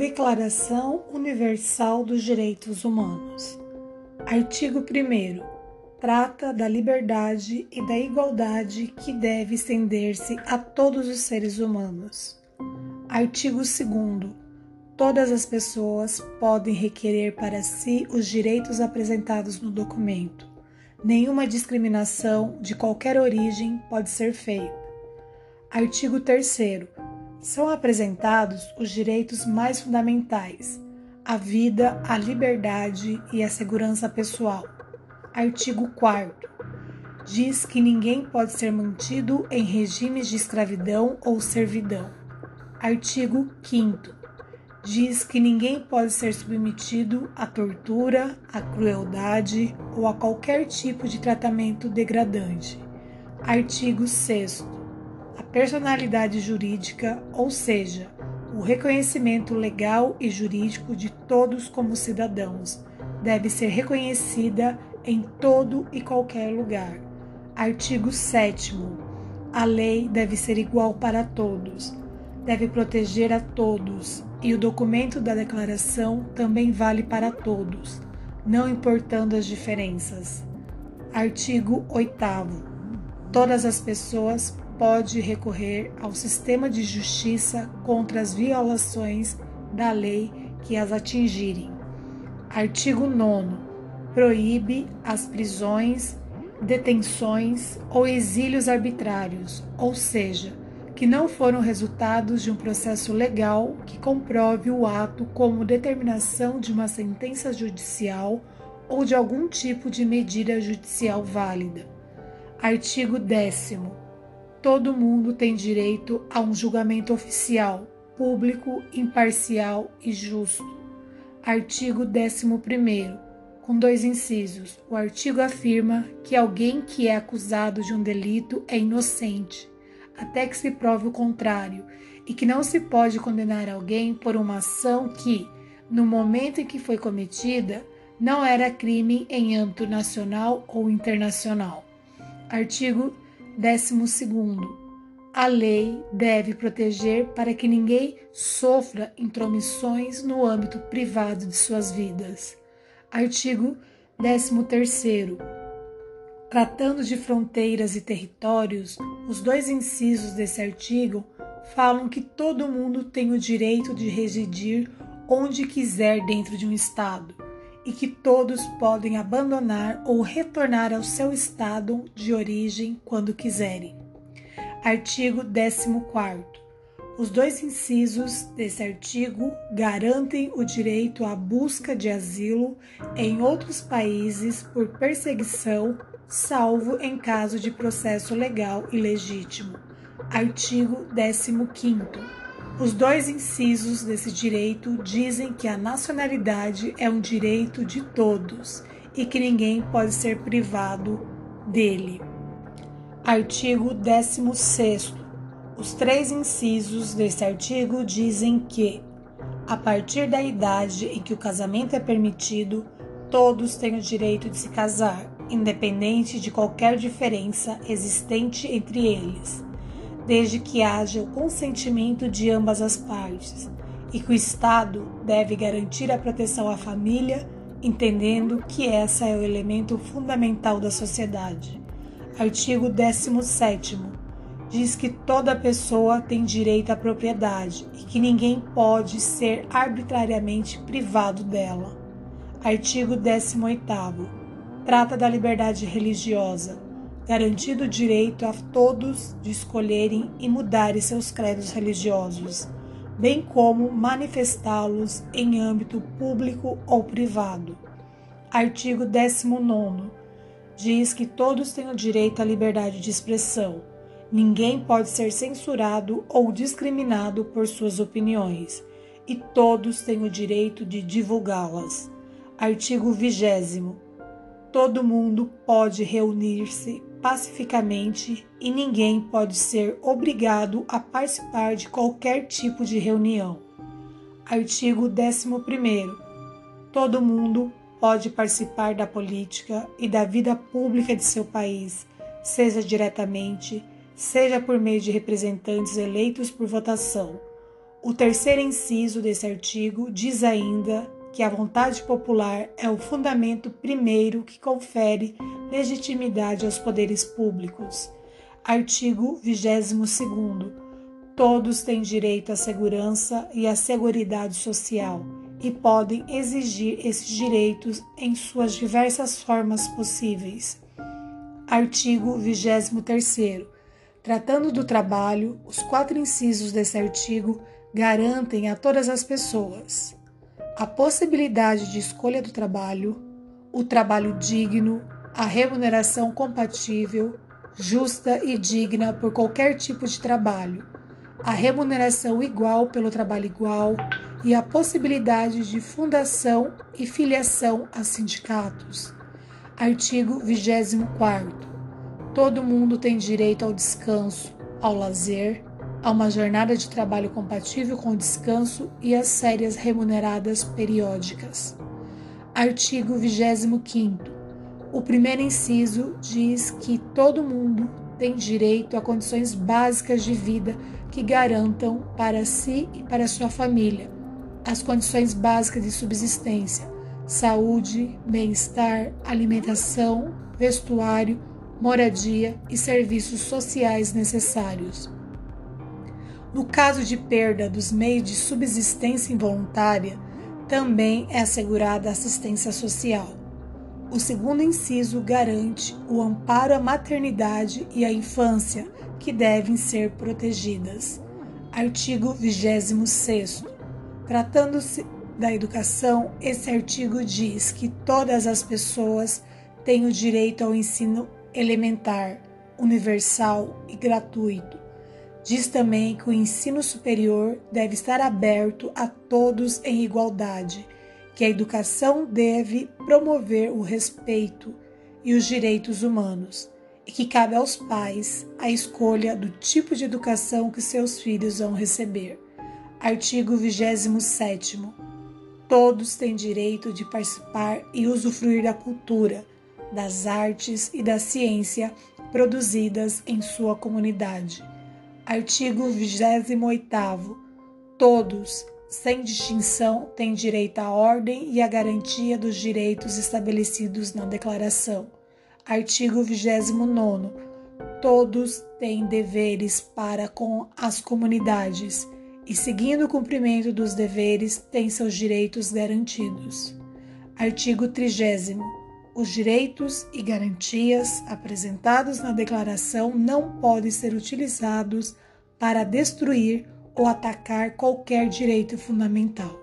Declaração Universal dos Direitos Humanos. Artigo 1. Trata da liberdade e da igualdade que deve estender-se a todos os seres humanos. Artigo 2. Todas as pessoas podem requerer para si os direitos apresentados no documento. Nenhuma discriminação de qualquer origem pode ser feita. Artigo 3. São apresentados os direitos mais fundamentais: a vida, a liberdade e a segurança pessoal. Artigo 4. Diz que ninguém pode ser mantido em regimes de escravidão ou servidão. Artigo 5 diz que ninguém pode ser submetido à tortura, à crueldade ou a qualquer tipo de tratamento degradante. Artigo 6. A personalidade jurídica, ou seja, o reconhecimento legal e jurídico de todos como cidadãos, deve ser reconhecida em todo e qualquer lugar. Artigo 7. A lei deve ser igual para todos, deve proteger a todos e o documento da declaração também vale para todos, não importando as diferenças. Artigo 8. Todas as pessoas podem recorrer ao sistema de justiça contra as violações da lei que as atingirem. Artigo 9. Proíbe as prisões, detenções ou exílios arbitrários, ou seja, que não foram resultados de um processo legal que comprove o ato como determinação de uma sentença judicial ou de algum tipo de medida judicial válida. Artigo 10. Todo mundo tem direito a um julgamento oficial, público, imparcial e justo. Artigo 11. Com dois incisos. O artigo afirma que alguém que é acusado de um delito é inocente até que se prove o contrário, e que não se pode condenar alguém por uma ação que, no momento em que foi cometida, não era crime em âmbito nacional ou internacional. Artigo 12. A lei deve proteger para que ninguém sofra intromissões no âmbito privado de suas vidas. Artigo 13. Tratando de fronteiras e territórios, os dois incisos desse artigo falam que todo mundo tem o direito de residir onde quiser dentro de um Estado e que todos podem abandonar ou retornar ao seu estado de origem quando quiserem. Artigo 14. Os dois incisos desse artigo garantem o direito à busca de asilo em outros países por perseguição salvo em caso de processo legal e legítimo. Artigo 15. Os dois incisos desse direito dizem que a nacionalidade é um direito de todos e que ninguém pode ser privado dele. Artigo 16. Os três incisos desse artigo dizem que, a partir da idade em que o casamento é permitido, todos têm o direito de se casar, independente de qualquer diferença existente entre eles, desde que haja o consentimento de ambas as partes, e que o Estado deve garantir a proteção à família, entendendo que essa é o elemento fundamental da sociedade. Artigo 17 diz que toda pessoa tem direito à propriedade e que ninguém pode ser arbitrariamente privado dela. Artigo 18 trata da liberdade religiosa, garantido o direito a todos de escolherem e mudarem seus credos religiosos, bem como manifestá-los em âmbito público ou privado. Artigo 19. Diz que todos têm o direito à liberdade de expressão. Ninguém pode ser censurado ou discriminado por suas opiniões, e todos têm o direito de divulgá-las. Artigo 20 Todo mundo pode reunir-se pacificamente e ninguém pode ser obrigado a participar de qualquer tipo de reunião. Artigo 11. Todo mundo pode participar da política e da vida pública de seu país, seja diretamente, seja por meio de representantes eleitos por votação, O terceiro inciso desse artigo diz ainda que a vontade popular é o fundamento primeiro que confere legitimidade aos poderes públicos. Artigo 22 Todos têm direito à segurança e à seguridade social e podem exigir esses direitos em suas diversas formas possíveis. Artigo 23 Tratando do trabalho, os quatro incisos desse artigo garantem a todas as pessoas a possibilidade de escolha do trabalho, o trabalho digno, a remuneração compatível, justa e digna por qualquer tipo de trabalho, a remuneração igual pelo trabalho igual e a possibilidade de fundação e filiação a sindicatos. Artigo 24. Todo mundo tem direito ao descanso, ao lazer, a uma jornada de trabalho compatível com o descanso e as férias remuneradas periódicas. Artigo 25. O primeiro inciso diz que todo mundo tem direito a condições básicas de vida que garantam para si e para sua família as condições básicas de subsistência, saúde, bem-estar, alimentação, vestuário, moradia e serviços sociais necessários. No caso de perda dos meios de subsistência involuntária, também é assegurada assistência social. O segundo inciso garante o amparo à maternidade e à infância, que devem ser protegidas. Artigo 26. Tratando-se da educação, esse artigo diz que todas as pessoas têm o direito ao ensino elementar, universal e gratuito Diz também que o ensino superior deve estar aberto a todos em igualdade, que a educação deve promover o respeito e os direitos humanos, e que cabe aos pais a escolha do tipo de educação que seus filhos vão receber. Artigo 27. Todos têm direito de participar e usufruir da cultura, das artes e da ciência produzidas em sua comunidade Artigo 28. Todos, sem distinção, têm direito à ordem e à garantia dos direitos estabelecidos na Declaração. Artigo 29. Todos têm deveres para com as comunidades e, seguindo o cumprimento dos deveres, têm seus direitos garantidos. Artigo 30 os direitos e garantias apresentados na declaração não podem ser utilizados para destruir ou atacar qualquer direito fundamental.